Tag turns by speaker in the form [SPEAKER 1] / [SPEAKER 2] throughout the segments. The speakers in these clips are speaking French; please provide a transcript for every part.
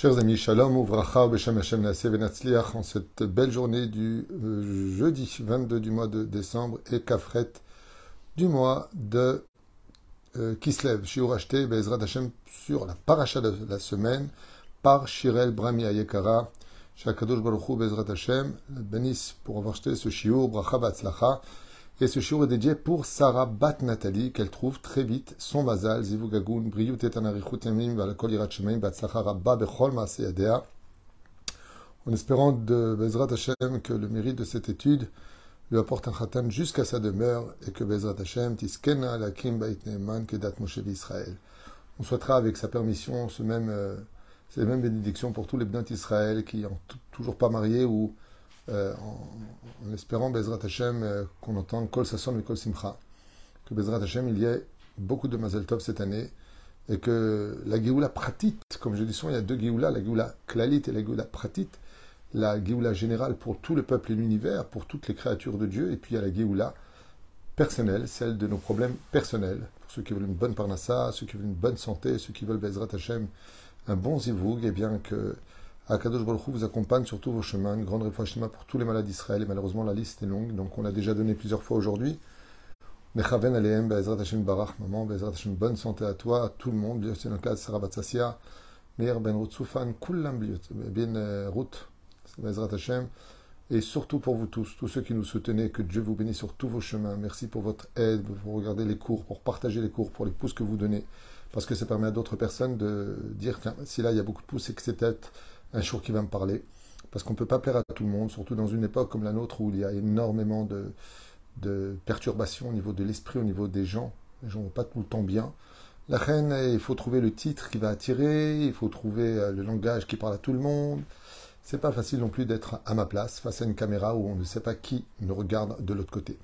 [SPEAKER 1] Chers amis, Shalom, Uvracha, Beshem Hashem Venatzliach, en cette belle journée du euh, jeudi 22 du mois de décembre et Kafret du mois de euh, Kislev. Shiur acheté, Bezrat Hashem, sur la paracha de la semaine par Shirel Brami Ayekara. Shakadosh Baruchu, Bezrat Hashem, bénisse pour avoir acheté ce shiur, Bracha Batzlacha. Et ce shiur est dédié pour Sarah Bat Nathalie, qu'elle trouve très vite son mazal, Zivugagun, Briyut etanarichut yamim, Valakol Shemaim, Batzlacha Rabba Bechol Maaseyadea. En espérant de Bezrat Hashem que le mérite de cette étude lui apporte un khatam jusqu'à sa demeure et que Bezrat Hashem tiskena lakim bait neeman kedat Moshe Israël. On souhaitera avec sa permission ce même, euh, ces mêmes bénédictions pour tous les bénins d'Israël qui n'ont toujours pas marié ou euh, en, espérant Bezrat Hashem euh, qu'on entende Kol Sasson et Kol Simcha. Que Bezrat Hashem il y ait beaucoup de Mazel Tov cette année et que la Géoula pratit, comme je dis souvent, il y a deux Géoula, la Géoula Klalit et la Géoula pratit la Géoula générale pour tout le peuple et l'univers, pour toutes les créatures de Dieu, et puis il y a la Géoula personnelle, celle de nos problèmes personnels, pour ceux qui veulent une bonne parnassa, ceux qui veulent une bonne santé, ceux qui veulent Bezrat Hashem, un bon zivoug, et bien que Akadosh Baruch vous accompagne sur tous vos chemins, une grande réflexion pour tous les malades d'Israël, et malheureusement la liste est longue, donc on l'a déjà donné plusieurs fois aujourd'hui. Mechaven Aleem, Bezrat Hashem Barach, maman, Bezrat Hashem, bonne santé à toi, à tout le monde, Sarah Meir Ben Rutsoufan, Bien Ruth, Bezrat Hashem, et surtout pour vous tous, tous ceux qui nous soutenez, que Dieu vous bénisse sur tous vos chemins. Merci pour votre aide, pour regarder les cours, pour partager les cours, pour les pouces que vous donnez, parce que ça permet à d'autres personnes de dire, tiens, si là il y a beaucoup de pouces, c'est que c'est peut-être un jour qui va me parler, parce qu'on ne peut pas plaire à tout le monde, surtout dans une époque comme la nôtre où il y a énormément de, de perturbations au niveau de l'esprit, au niveau des gens. Les gens ne vont pas tout le temps bien. La reine, il faut trouver le titre qui va attirer, il faut trouver le langage qui parle à tout le monde. C'est pas facile non plus d'être à ma place face à une caméra où on ne sait pas qui nous regarde de l'autre côté.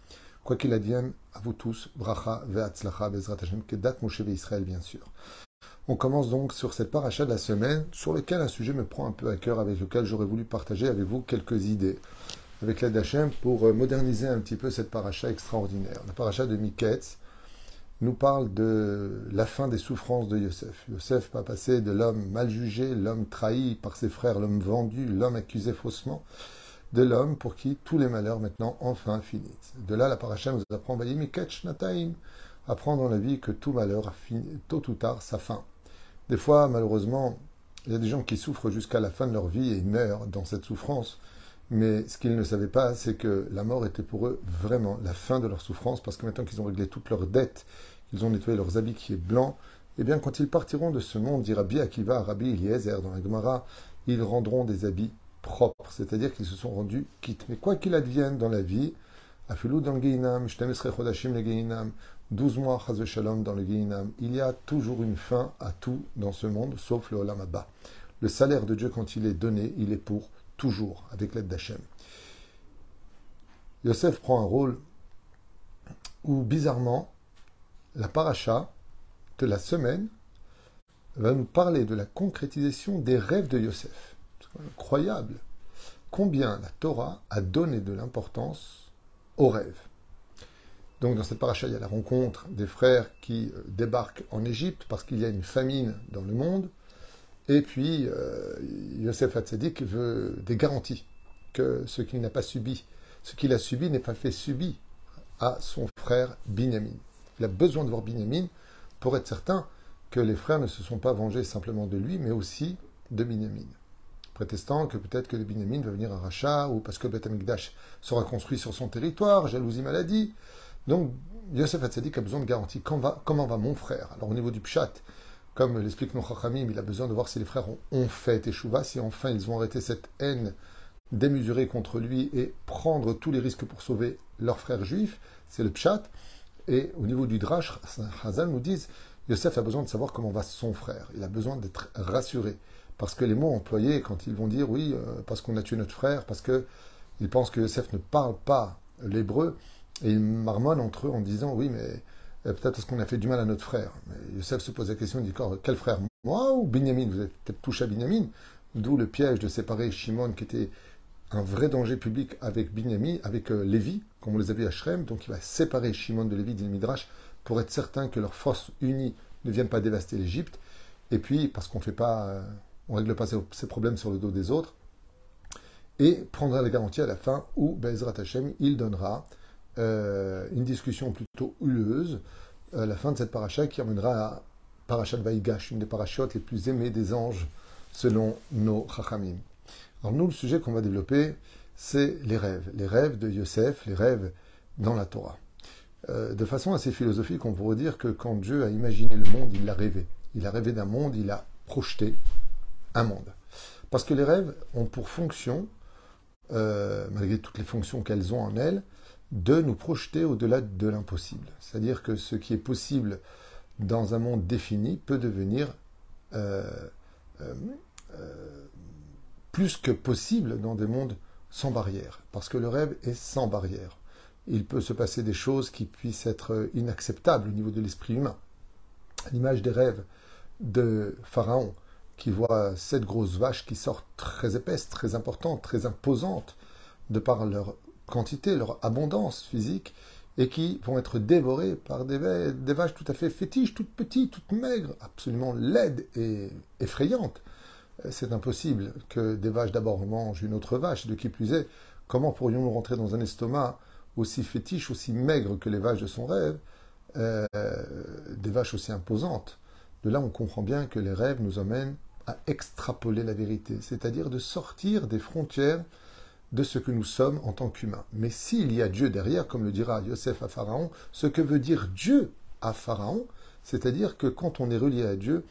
[SPEAKER 1] Quoi qu'il advienne, à vous tous, bracha ve'atzlacha bezrat Hashem, kedat Moshe Israël bien sûr. On commence donc sur cette paracha de la semaine, sur lequel un sujet me prend un peu à cœur, avec lequel j'aurais voulu partager avec vous quelques idées, avec l'aide d'Hachem, pour moderniser un petit peu cette paracha extraordinaire. La paracha de Miketz nous parle de la fin des souffrances de Yosef. Yosef va passer de l'homme mal jugé, l'homme trahi par ses frères, l'homme vendu, l'homme accusé faussement, de l'homme pour qui tous les malheurs maintenant enfin finissent. De là, la paracha nous apprend, Miketz Nataim, apprendre dans la vie que tout malheur a fini, tôt ou tard, sa fin. Des fois, malheureusement, il y a des gens qui souffrent jusqu'à la fin de leur vie et meurent dans cette souffrance. Mais ce qu'ils ne savaient pas, c'est que la mort était pour eux vraiment la fin de leur souffrance, parce que maintenant qu'ils ont réglé toutes leurs dettes, qu'ils ont nettoyé leurs habits qui est blanc, eh bien, quand ils partiront de ce monde, dit Rabbi Akiva, Rabbi Eliezer dans la Gemara, ils rendront des habits propres, c'est-à-dire qu'ils se sont rendus quittes. Mais quoi qu'il advienne dans la vie, Afilou dans le Geinam, Chodashim le Geinam, 12 mois, Shalom dans le Geinam, il y a toujours une fin à tout dans ce monde, sauf le Olam Abba. Le salaire de Dieu, quand il est donné, il est pour toujours, avec l'aide d'Hachem. Yosef prend un rôle où, bizarrement, la paracha de la semaine va nous parler de la concrétisation des rêves de Yosef. C'est incroyable. Combien la Torah a donné de l'importance aux rêves. Donc dans cette paracha, il y a la rencontre des frères qui débarquent en Égypte parce qu'il y a une famine dans le monde. Et puis, euh, Yosef Hatzadik veut des garanties que ce qu'il n'a pas subi, ce qu'il a subi n'est pas fait subir à son frère Binyamin. Il a besoin de voir Binyamin pour être certain que les frères ne se sont pas vengés simplement de lui, mais aussi de Binyamin. Prétestant que peut-être que le Binyamin va venir à Racha, ou parce que Beth Amikdash sera construit sur son territoire, jalousie, maladie. Donc, Yosef Hatzadik a besoin de garanties. Comment va, mon frère? Alors, au niveau du Pshat, comme l'explique Nochachamim, il a besoin de voir si les frères ont, fait Teshuva, si enfin ils ont arrêté cette haine démesurée contre lui et prendre tous les risques pour sauver leurs frères juifs. C'est le Pshat. Et au niveau du Drash, Hazal nous dit Yosef a besoin de savoir comment va son frère. Il a besoin d'être rassuré. Parce que les mots employés, quand ils vont dire oui, euh, parce qu'on a tué notre frère, parce qu'ils pensent que Yosef ne parle pas l'hébreu, et ils marmonnent entre eux en disant oui, mais euh, peut-être parce qu'on a fait du mal à notre frère. Mais Yosef se pose la question, il dit quel frère? Moi ou Binyamin? Vous êtes peut-être touché à Binyamin D'où le piège de séparer Shimon, qui était un vrai danger public avec Binyamin, avec euh, Lévi, comme on les a vus à Shrem. Donc il va séparer Shimon de Lévi d'Il Midrash pour être certain que leurs forces unies ne viennent pas dévaster l'Égypte. Et puis, parce qu'on ne fait pas on règle pas ses problèmes sur le dos des autres, et prendra la garantie à la fin où Bezrat Hashem, il donnera euh, une discussion plutôt huleuse à la fin de cette paracha qui amènera à Parashat Vaïgash, une des parachutes les plus aimées des anges selon nos chachamim. Alors nous, le sujet qu'on va développer, c'est les rêves, les rêves de Yosef, les rêves dans la Torah. Euh, de façon assez philosophique, on pourrait dire que quand Dieu a imaginé le monde, il l'a rêvé. Il a rêvé d'un monde, il a projeté monde. Parce que les rêves ont pour fonction, euh, malgré toutes les fonctions qu'elles ont en elles, de nous projeter au-delà de l'impossible. C'est-à-dire que ce qui est possible dans un monde défini peut devenir euh, plus que possible dans des mondes sans barrière. Parce que le rêve est sans barrière il peut se passer des choses qui puissent être inacceptables au niveau de l'esprit humain. L'image des rêves de Pharaon, qui voit sept grosses vaches qui sortent très épaisses, très importantes, très imposantes, de par leur quantité, leur abondance physique, et qui vont être dévorées par des, vaches tout à fait fétiches, toutes petites, toutes maigres, absolument laides et effrayantes. C'est impossible que des vaches d'abord mangent une autre vache, de qui plus est, comment pourrions-nous rentrer dans un estomac aussi fétiche, aussi maigre que les vaches de son rêve, euh, des vaches aussi imposantes? De là, on comprend bien que les rêves nous emmènent à extrapoler la vérité, c'est-à-dire de sortir des frontières de ce que nous sommes en tant qu'humains. Mais s'il y a Dieu derrière, comme le dira Yosef à Pharaon, ce que veut dire Dieu à Pharaon, c'est-à-dire que quand on est relié à Dieu,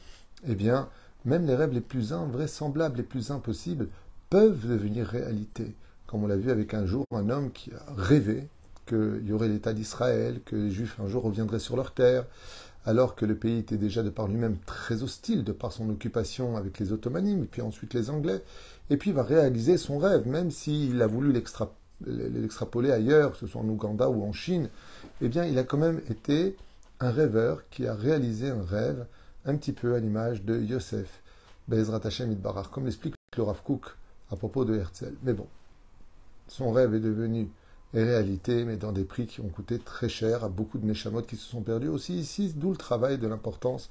[SPEAKER 1] eh bien, même les rêves les plus invraisemblables, les plus impossibles, peuvent devenir réalité. Comme on l'a vu avec un jour un homme qui a rêvé qu'il y aurait l'État d'Israël, que les Juifs un jour reviendraient sur leur terre, alors que le pays était déjà de par lui-même très hostile, de par son occupation avec les Ottomanimes, et puis ensuite les Anglais, et puis va réaliser son rêve, même s'il a voulu l'extrapoler ailleurs, que ce soit en Ouganda ou en Chine, eh bien il a quand même été un rêveur qui a réalisé un rêve un petit peu à l'image de Yosef, Bezrat Hashem comme l'explique le Rav Kook à propos de Herzl. Mais bon, son rêve est devenu réalité, mais dans des prix qui ont coûté très cher à beaucoup de Neshamot qui se sont perdus aussi ici, d'où le travail de l'importance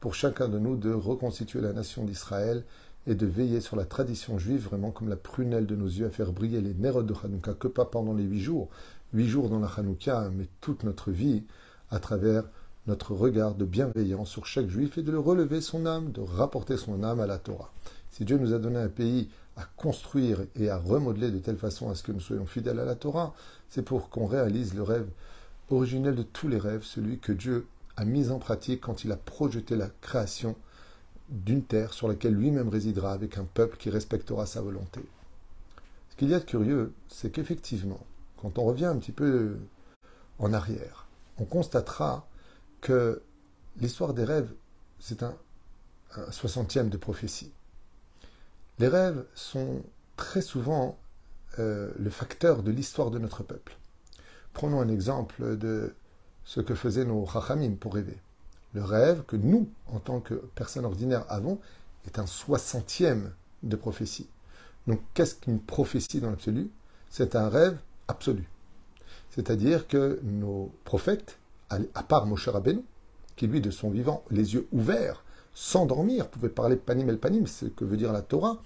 [SPEAKER 1] pour chacun de nous de reconstituer la nation d'Israël et de veiller sur la tradition juive vraiment comme la prunelle de nos yeux à faire briller les nérodes de Hanouka, que pas pendant les huit jours, huit jours dans la Hanouka, mais toute notre vie à travers notre regard de bienveillance sur chaque juif et de le relever son âme, de rapporter son âme à la Torah. Si Dieu nous a donné un pays à construire et à remodeler de telle façon à ce que nous soyons fidèles à la Torah, c'est pour qu'on réalise le rêve originel de tous les rêves, celui que Dieu a mis en pratique quand il a projeté la création d'une terre sur laquelle lui-même résidera avec un peuple qui respectera sa volonté. Ce qu'il y a de curieux, c'est qu'effectivement, quand on revient un petit peu en arrière, on constatera que l'histoire des rêves, c'est un, un soixantième de prophétie. Les rêves sont très souvent euh, le facteur de l'histoire de notre peuple. Prenons un exemple de ce que faisaient nos rachamim pour rêver. Le rêve que nous, en tant que personnes ordinaires, avons est un soixantième de prophétie. Donc, qu'est-ce qu'une prophétie dans l'absolu? C'est un rêve absolu. C'est-à-dire que nos prophètes, à part Moshe Rabbeinu, qui lui, de son vivant, les yeux ouverts, s'endormir, pouvait parler panim el panim, ce que veut dire la Torah,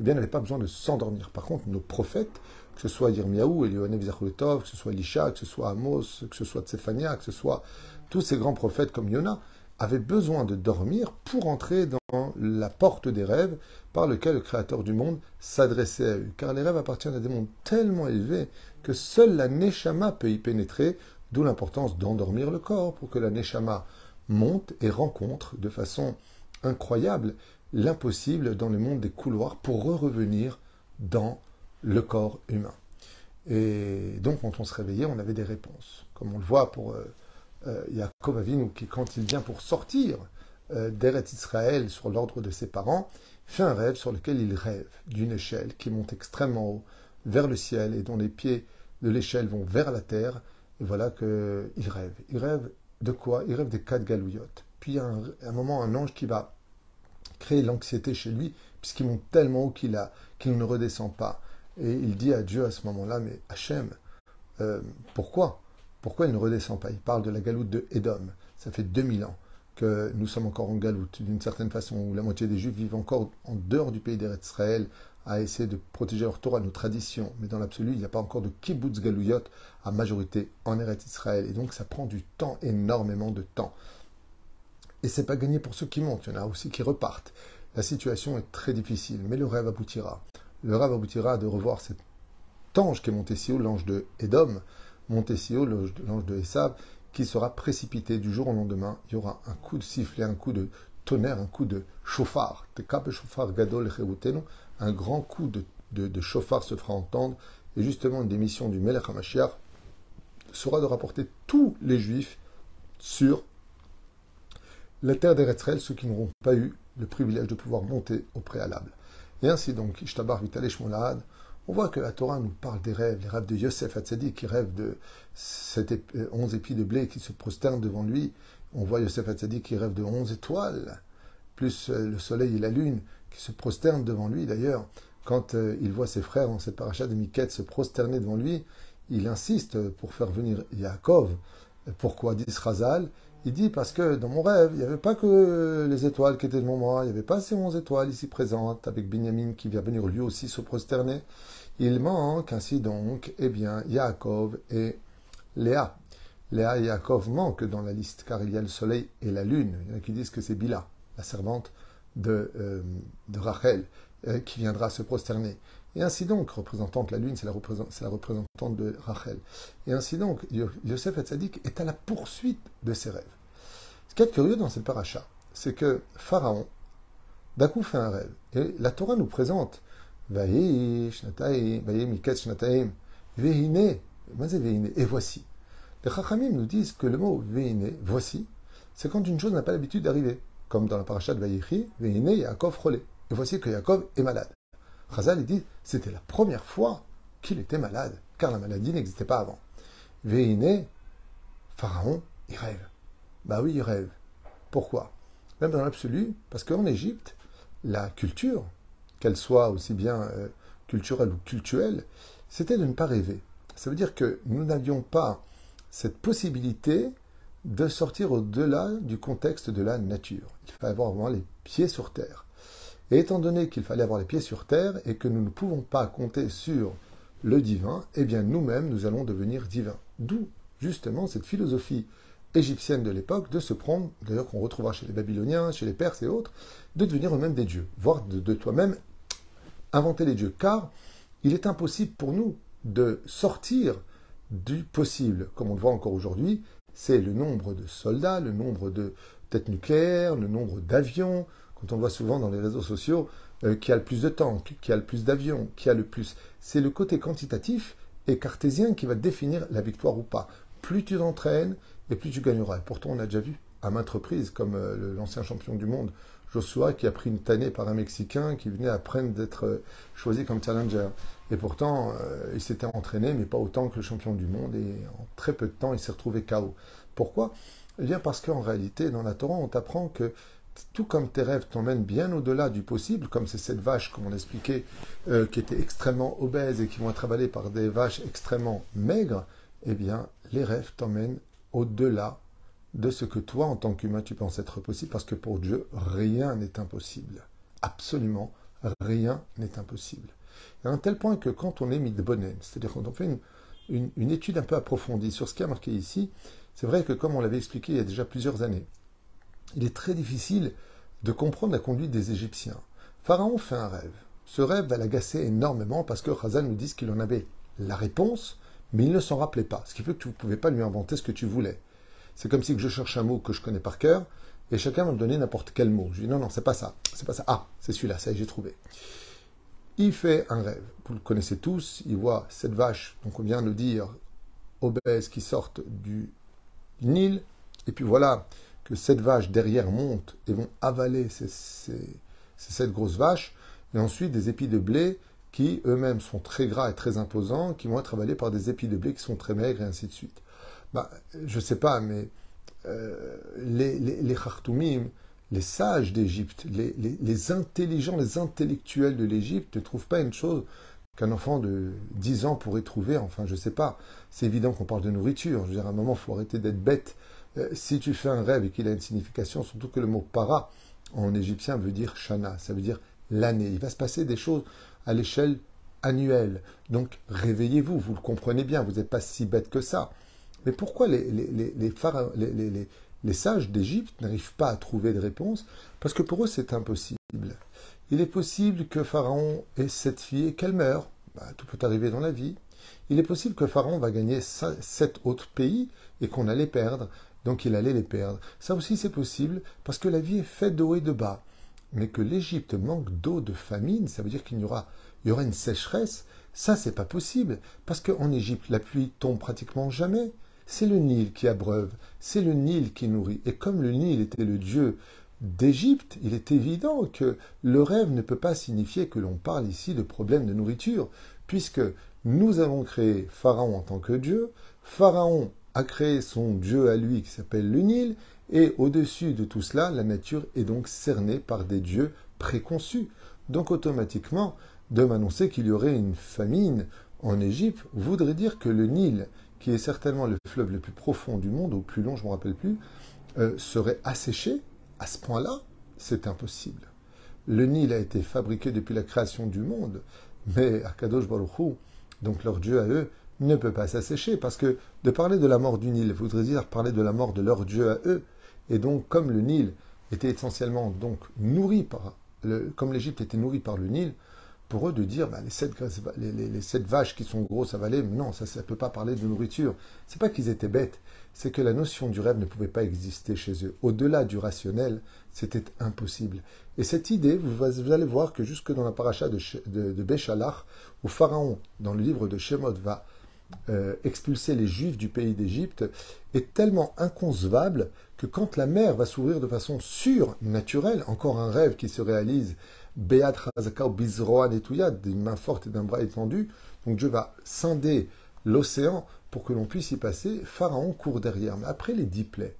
[SPEAKER 1] eh bien, n'avait pas besoin de s'endormir. Par contre, nos prophètes, que ce soit Yirmiyahu, Eliohanev Zachulotov, que ce soit Elisha, que ce soit Amos, que ce soit Tsefania, que ce soit tous ces grands prophètes comme Yona, avaient besoin de dormir pour entrer dans la porte des rêves par lequel le Créateur du monde s'adressait à eux. Car les rêves appartiennent à des mondes tellement élevés que seule la Neshama peut y pénétrer, d'où l'importance d'endormir le corps pour que la Neshama monte et rencontre de façon incroyable l'impossible dans le monde des couloirs pour revenir dans le corps humain. Et donc, quand on se réveillait, on avait des réponses. Comme on le voit pour euh, euh, Yaakov qui, quand il vient pour sortir euh, Israël sur l'ordre de ses parents, fait un rêve sur lequel il rêve d'une échelle qui monte extrêmement haut vers le ciel et dont les pieds de l'échelle vont vers la terre. Et voilà qu'il rêve. Il rêve de quoi? Il rêve des quatre galouillottes. Puis, un, un moment, un ange qui va créer l'anxiété chez lui, puisqu'il monte tellement haut qu'il qu'il ne redescend pas. Et il dit à Dieu à ce moment-là, mais Hachem, euh, pourquoi? Pourquoi il ne redescend pas? Il parle de la galoute de Edom. Ça fait 2000 ans que nous sommes encore en galoute, d'une certaine façon, où la moitié des Juifs vivent encore en dehors du pays d'Israël, à essayer de protéger leur Torah, nos traditions. Mais dans l'absolu, il n'y a pas encore de kibbutz galouyot à majorité en Eretz Israël. Et donc, ça prend du temps, énormément de temps. Et c'est pas gagné pour ceux qui montent, il y en a aussi qui repartent. La situation est très difficile, mais le rêve aboutira. Le rêve aboutira de revoir cet ange qui est monté si haut, l'ange de Edom, monté si haut, l'ange de Esav, qui sera précipité du jour au lendemain. Il y aura un coup de sifflet, un coup de tonnerre, un coup de chauffard. un grand coup de, chauffard se fera entendre. Et justement, une démission du Melech sera de rapporter tous les juifs sur la terre d'Eretzrel, ceux qui n'auront pas eu le privilège de pouvoir monter au préalable. Et ainsi donc, Ishtabar Vitalesh Molad, on voit que la Torah nous parle des rêves, les rêves de Yosef Hatzadik qui rêve de cette onze épis de blé qui se prosternent devant lui. On voit Yosef Hatzadik qui rêve de onze étoiles, plus euh, le soleil et la lune qui se prosternent devant lui. D'ailleurs, quand euh, il voit ses frères dans cette paracha de Miket se prosterner devant lui, il insiste pour faire venir Yaakov. Pourquoi dit Razal Il dit parce que dans mon rêve, il n'y avait pas que les étoiles qui étaient devant moi, il n'y avait pas ces onze étoiles ici présentes, avec Binyamin qui vient venir lui aussi se prosterner. Il manque ainsi donc, eh bien, Yaakov et Léa. Léa et Yaakov manquent dans la liste car il y a le soleil et la lune. Il y en a qui disent que c'est Bila, la servante de, euh, de Rachel, euh, qui viendra se prosterner. Et ainsi donc, représentante, la lune, c'est la, représentante de Rachel. Et ainsi donc, Yosef Hatzadik est à la poursuite de ses rêves. Ce qui est curieux dans cette paracha, c'est que Pharaon, d'un coup, fait un rêve. Et la Torah nous présente et voici. Les Chachamim nous disent que le mot Veine, voici, c'est quand une chose n'a pas l'habitude d'arriver. Comme dans la paracha de Vayechi, Veine Yaakov Cholé. Et voici que Yaakov est malade. Chazal, il dit, c'était la première fois qu'il était malade, car la maladie n'existait pas avant. Veine, Pharaon, il rêve. Bah oui, il rêve. Pourquoi? Même dans l'absolu, parce qu'en Égypte, la culture, qu'elle soit aussi bien euh, culturelle ou culturelle, c'était de ne pas rêver. Ça veut dire que nous n'avions pas cette possibilité de sortir au-delà du contexte de la nature. Il fallait avoir vraiment les pieds sur terre. Et étant donné qu'il fallait avoir les pieds sur terre et que nous ne pouvons pas compter sur le divin, eh bien nous-mêmes, nous allons devenir divins. D'où justement cette philosophie égyptienne de l'époque de se prendre, d'ailleurs qu'on retrouvera chez les Babyloniens, chez les Perses et autres, de devenir eux-mêmes des dieux, voire de toi-même inventer les dieux, car il est impossible pour nous de sortir du possible, comme on le voit encore aujourd'hui, c'est le nombre de soldats, le nombre de têtes nucléaires, le nombre d'avions, quand on voit souvent dans les réseaux sociaux, euh, qui a le plus de tanks, qui a le plus d'avions, qui a le plus... C'est le côté quantitatif et cartésien qui va définir la victoire ou pas. Plus tu t'entraînes, et plus tu gagneras. Et pourtant, on a déjà vu à maintes reprises, comme euh, l'ancien champion du monde Joshua qui a pris une tannée par un Mexicain qui venait apprendre d'être euh, choisi comme challenger. Et pourtant, il s'était entraîné, mais pas autant que le champion du monde. Et en très peu de temps, il s'est retrouvé KO. Pourquoi? Eh bien parce qu'en réalité, dans la Torah, on t'apprend que tout comme tes rêves t'emmènent bien au-delà du possible, comme c'est cette vache, comme on expliquait, euh, qui était extrêmement obèse et qui vont être avalées par des vaches extrêmement maigres, eh bien, les rêves t'emmènent au-delà de ce que toi, en tant qu'humain, tu penses être possible, parce que pour Dieu, rien n'est impossible. Absolument rien n'est impossible. à un tel point que quand on est mis de c'est-à-dire quand on fait une, étude un peu approfondie sur ce qui a marqué ici, c'est vrai que comme on l'avait expliqué il y a déjà plusieurs années, il est très difficile de comprendre la conduite des Égyptiens. Pharaon fait un rêve. Ce rêve va l'agacer énormément parce que Khazan nous dit qu'il en avait la réponse, mais il ne s'en rappelait pas. Ce qui fait que tu ne pouvais pas lui inventer ce que tu voulais. C'est comme si je cherche un mot que je connais par cœur et chacun va me donner n'importe quel mot. Je dis non, non, c'est pas ça, c'est pas ça. Ah, c'est celui-là, ça j'ai trouvé. Il fait un rêve. Vous le connaissez tous. Il voit cette vache, donc on vient de dire, obèse qui sort du Nil. Et puis voilà que cette vache derrière monte et vont avaler ces, cette grosse vache. Et ensuite des épis de blé qui eux-mêmes sont très gras et très imposants, qui vont être avalés par des épis de blé qui sont très maigres et ainsi de suite bah, je ne sais pas, mais euh, les, les, les les sages d'Égypte, les, les, intelligents, les intellectuels de l'Égypte ne trouvent pas une chose qu'un enfant de 10 ans pourrait trouver. Enfin, je ne sais pas. C'est évident qu'on parle de nourriture. Je veux dire, à un moment, il faut arrêter d'être bête si tu fais un rêve et qu'il a une signification, surtout que le mot para en égyptien veut dire shana, ça veut dire l'année. Il va se passer des choses à l'échelle annuelle. Donc réveillez-vous, vous le comprenez bien, vous n'êtes pas si bête que ça. Mais pourquoi les sages d'Égypte n'arrivent pas à trouver de réponse? Parce que pour eux, c'est impossible. Il est possible que Pharaon ait cette fille et qu'elle meure. Bah, tout peut arriver dans la vie. Il est possible que Pharaon va gagner sept autres pays et qu'on allait perdre. Donc il allait les perdre. Ça aussi c'est possible parce que la vie est faite de haut et de bas. Mais que l'Égypte manque d'eau, de famine, ça veut dire qu'il y aura, il une sécheresse. Ça c'est pas possible parce qu'en Égypte la pluie tombe pratiquement jamais. C'est le Nil qui abreuve, c'est le Nil qui nourrit. Et comme le Nil était le dieu d'Égypte, il est évident que le rêve ne peut pas signifier que l'on parle ici de problème de nourriture, puisque nous avons créé Pharaon en tant que dieu, Pharaon a créé son dieu à lui qui s'appelle le Nil, et au-dessus de tout cela, la nature est donc cernée par des dieux préconçus. Donc automatiquement, de m'annoncer qu'il y aurait une famine en Égypte voudrait dire que le Nil, qui est certainement le fleuve le plus profond du monde, au plus long, je ne me rappelle plus, euh, serait asséché à ce point-là, c'est impossible. Le Nil a été fabriqué depuis la création du monde, mais Akadosh Baruch donc leur Dieu à eux, ne peut pas s'assécher, parce que de parler de la mort du Nil voudrait dire parler de la mort de leur Dieu à eux. Et donc, comme le Nil était essentiellement donc nourri par, le, comme l'Égypte était nourrie par le Nil, pour eux de dire bah, les, sept, les, sept, vaches qui sont grosses à avaler, non, ça ne peut pas parler de nourriture. C'est pas qu'ils étaient bêtes, c'est que la notion du rêve ne pouvait pas exister chez eux. Au-delà du rationnel, c'était impossible. Et cette idée, vous, allez voir que jusque dans la paracha de, de, Béchalach, où Pharaon, dans le livre de Shemot, va euh, expulser les Juifs du pays d'Égypte, est tellement inconcevable que quand la mer va s'ouvrir de façon surnaturelle, encore un rêve qui se réalise Beat Bizroa Netuyad, d'une main forte et d'un bras étendu. Donc Dieu va scinder l'océan pour que l'on puisse y passer. Pharaon court derrière. Mais après les dix plaies,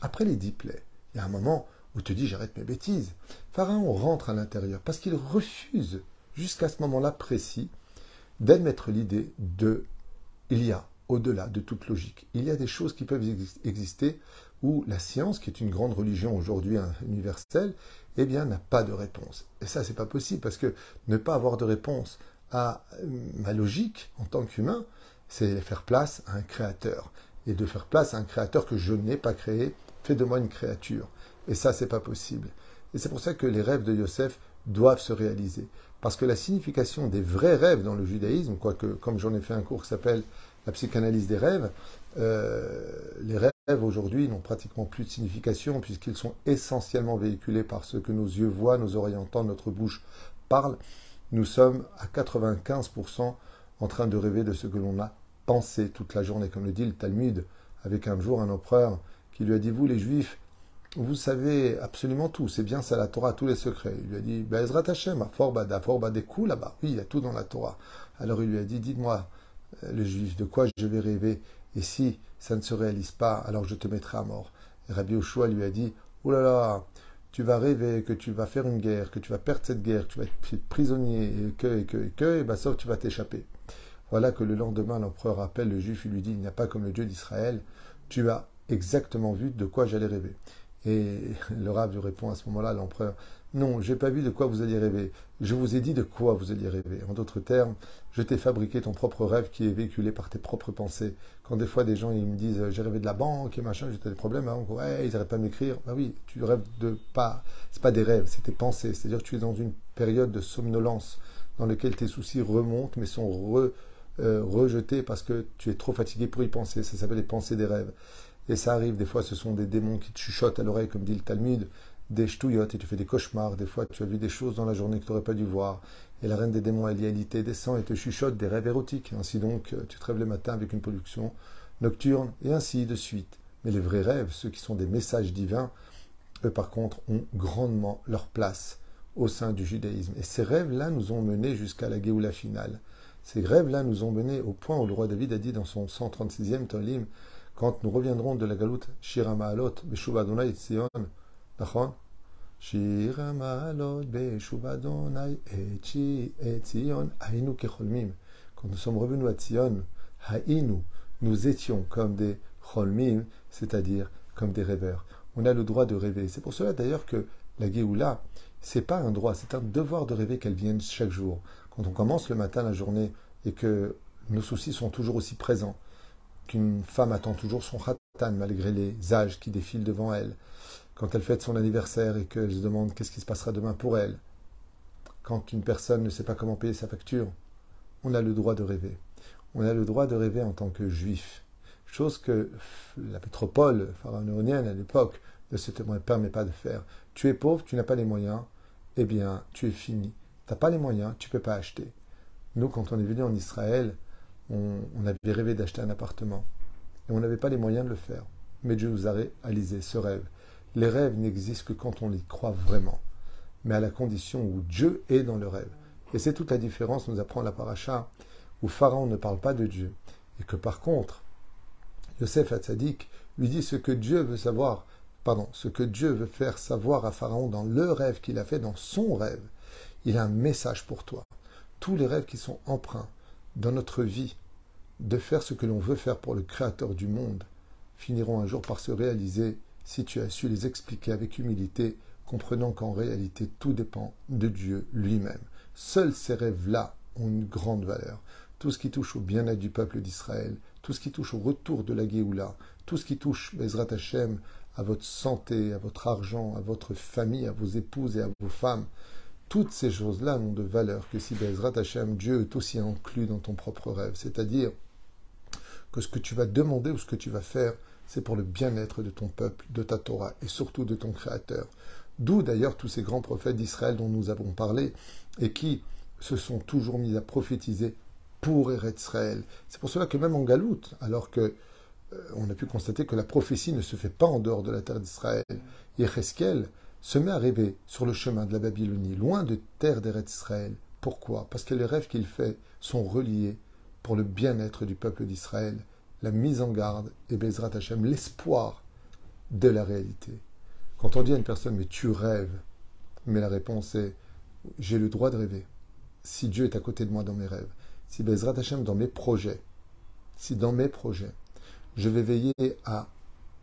[SPEAKER 1] après les dix plaies, il y a un moment où tu dis j'arrête mes bêtises. Pharaon rentre à l'intérieur parce qu'il refuse, jusqu'à ce moment-là précis, d'admettre l'idée de il y a au-delà de toute logique. Il y a des choses qui peuvent exister où la science, qui est une grande religion aujourd'hui universelle, eh bien, n'a pas de réponse. Et ça, c'est pas possible parce que ne pas avoir de réponse à euh, ma logique en tant qu'humain, c'est faire place à un créateur. Et de faire place à un créateur que je n'ai pas créé, fait de moi une créature. Et ça, c'est pas possible. Et c'est pour ça que les rêves de Yosef doivent se réaliser. Parce que la signification des vrais rêves dans le judaïsme, quoique, comme j'en ai fait un cours qui s'appelle la psychanalyse des rêves, euh, les rêves aujourd'hui n'ont pratiquement plus de signification puisqu'ils sont essentiellement véhiculés par ce que nos yeux voient, nos oreilles entendent, notre bouche parle. Nous sommes à 95% en train de rêver de ce que l'on a pensé toute la journée, comme le dit le Talmud, avec un jour un empereur qui lui a dit, vous les juifs, vous savez absolument tout, c'est bien ça la Torah, tous les secrets. Il lui a dit, Bezrat Hashem, Forba des coups là-bas. Oui, il y a tout dans la Torah. Alors il lui a dit, dites-moi, euh, le juif, de quoi je vais rêver Et si ça ne se réalise pas, alors je te mettrai à mort. Et Rabbi Oshua lui a dit, oh là là, tu vas rêver que tu vas faire une guerre, que tu vas perdre cette guerre, que tu vas être prisonnier, et que, et que, et que, et ben sauf tu vas t'échapper. Voilà que le lendemain, l'empereur appelle le juif, il lui dit, il n'y a pas comme le Dieu d'Israël, tu as exactement vu de quoi j'allais rêver. Et le rave lui répond à ce moment-là, l'empereur, non, j'ai pas vu de quoi vous alliez rêver. Je vous ai dit de quoi vous alliez rêver. En d'autres termes, je t'ai fabriqué ton propre rêve qui est véhiculé par tes propres pensées. Quand des fois des gens ils me disent j'ai rêvé de la banque et machin, j'ai des problèmes, hein, ouais, ils n'arrêtent pas de m'écrire. Bah oui, tu rêves de pas, c'est pas des rêves, c'est tes pensées. C'est-à-dire que tu es dans une période de somnolence dans laquelle tes soucis remontent mais sont euh, rejetés parce que tu es trop fatigué pour y penser. Ça s'appelle les pensées des rêves. Et ça arrive, des fois, ce sont des démons qui te chuchotent à l'oreille, comme dit le Talmud des ch'touillottes et tu fais des cauchemars. Des fois, tu as vu des choses dans la journée que tu n'aurais pas dû voir. Et la reine des démons, Elialité, descend et te chuchote des rêves érotiques. Ainsi donc, euh, tu te rêves le matin avec une production nocturne et ainsi de suite. Mais les vrais rêves, ceux qui sont des messages divins, eux par contre, ont grandement leur place au sein du judaïsme. Et ces rêves-là nous ont menés jusqu'à la Géoula finale. Ces rêves-là nous ont menés au point où le roi David a dit dans son 136e Tolim, quand nous reviendrons de la galoute, Shira Maalot, Beshuva Adonai, Sion, Shira Maalot, Beshuva Adonai, Hainu Quand nous sommes revenus à Sion, Hainu, nous étions comme des Cholmim, c'est-à-dire comme des rêveurs. On a le droit de rêver. C'est pour cela d'ailleurs que la Géoula, c'est pas un droit, c'est un devoir de rêver qu'elle vienne chaque jour. Quand on commence le matin la journée et que nos soucis sont toujours aussi présents, qu'une femme attend toujours son khatan malgré les âges qui défilent devant elle, quand elle fête son anniversaire et qu'elle se demande qu'est-ce qui se passera demain pour elle, quand une personne ne sait pas comment payer sa facture, on a le droit de rêver. On a le droit de rêver en tant que juif, chose que la métropole pharaonienne à l'époque ne se permet pas de faire. Tu es pauvre, tu n'as pas les moyens, eh bien, tu es fini. Tu n'as pas les moyens, tu ne peux pas acheter. Nous, quand on est venu en Israël, on, avait rêvé d'acheter un appartement. Et on n'avait pas les moyens de le faire. Mais Dieu nous a réalisé ce rêve. Les rêves n'existent que quand on y croit vraiment. Mais à la condition où Dieu est dans le rêve. Et c'est toute la différence, nous apprend la paracha, où Pharaon ne parle pas de Dieu. Et que par contre, Yosef Hatzadik lui dit ce que Dieu veut savoir, pardon, ce que Dieu veut faire savoir à Pharaon dans le rêve qu'il a fait, dans son rêve. Il a un message pour toi. Tous les rêves qui sont empreints dans notre vie de faire ce que l'on veut faire pour le Créateur du monde finiront un jour par se réaliser si tu as su les expliquer avec humilité, comprenant qu'en réalité tout dépend de Dieu lui-même. Seuls ces rêves-là ont une grande valeur. Tout ce qui touche au bien-être du peuple d'Israël, tout ce qui touche au retour de la Géoula, tout ce qui touche, Bezrat Hashem, à votre santé, à votre argent, à votre famille, à vos épouses et à vos femmes, toutes ces choses-là n'ont de valeur que si Bezrat Hashem, Dieu est aussi inclus dans ton propre rêve. C'est-à-dire que ce que tu vas demander ou ce que tu vas faire, c'est pour le bien-être de ton peuple, de ta Torah et surtout de ton Créateur. D'où d'ailleurs tous ces grands prophètes d'Israël dont nous avons parlé et qui se sont toujours mis à prophétiser pour Israël. C'est pour cela que même en Galoute, alors que euh, on a pu constater que la prophétie ne se fait pas en dehors de la terre d'Israël, Yecheskel, se met à rêver sur le chemin de la Babylonie, loin de terre d'Eretz Israël. Pourquoi? Parce que les rêves qu'il fait sont reliés pour le bien-être du peuple d'Israël, la mise en garde et Bezrat Hashem, l'espoir de la réalité. Quand on dit à une personne, mais tu rêves, mais la réponse est, j'ai le droit de rêver. Si Dieu est à côté de moi dans mes rêves, si Bezrat Hashem dans mes projets, si dans mes projets, je vais veiller à,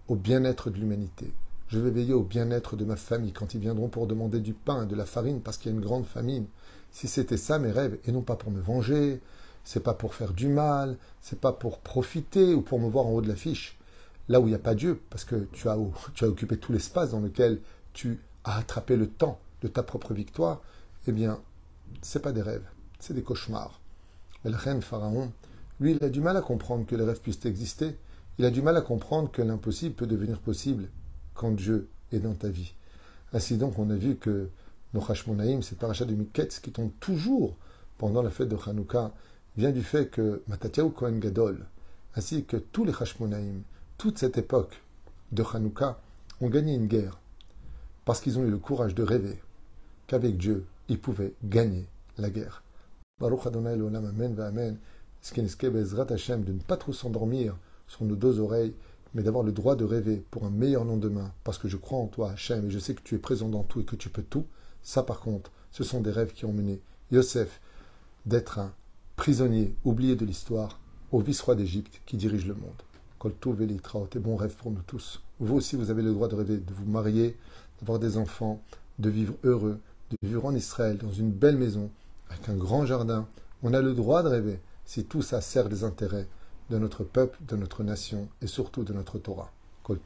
[SPEAKER 1] au bien-être de l'humanité, je vais veiller au bien-être de ma famille quand ils viendront pour demander du pain, de la farine, parce qu'il y a une grande famine. Si c'était ça mes rêves, et non pas pour me venger, c'est pas pour faire du mal, c'est pas pour profiter ou pour me voir en haut de l'affiche, là où il n'y a pas Dieu, parce que tu as, tu as occupé tout l'espace dans lequel tu as attrapé le temps de ta propre victoire, eh bien, c'est pas des rêves, c'est des cauchemars. Mais le reine Pharaon, lui, il a du mal à comprendre que les rêves puissent exister. Il a du mal à comprendre que l'impossible peut devenir possible quand Dieu est dans ta vie. Ainsi donc, on a vu que nos Hashmonaïm, cette paracha de Miketz, qui tombe toujours pendant la fête de Hanouka, vient du fait que Matatiaou Kohen Gadol, ainsi que tous les Hashmonaïm, toute cette époque de Hanouka, ont gagné une guerre, parce qu'ils ont eu le courage de rêver qu'avec Dieu, ils pouvaient gagner la guerre. Baruch Adonai Olam, Amen, Amen. Ce qui Hashem, de ne pas trop s'endormir sur nos deux oreilles, mais d'avoir le droit de rêver pour un meilleur lendemain, parce que je crois en toi, Hachem, et je sais que tu es présent dans tout et que tu peux tout, ça par contre, ce sont des rêves qui ont mené Yosef d'être un prisonnier oublié de l'histoire au vice-roi d'Égypte qui dirige le monde. Koltou Velitraot, et bon rêve pour nous tous. Vous aussi, vous avez le droit de rêver, de vous marier, d'avoir des enfants, de vivre heureux, de vivre en Israël, dans une belle maison, avec un grand jardin. On a le droit de rêver si tout ça sert les intérêts de notre peuple, de notre nation et surtout de notre Torah. Kol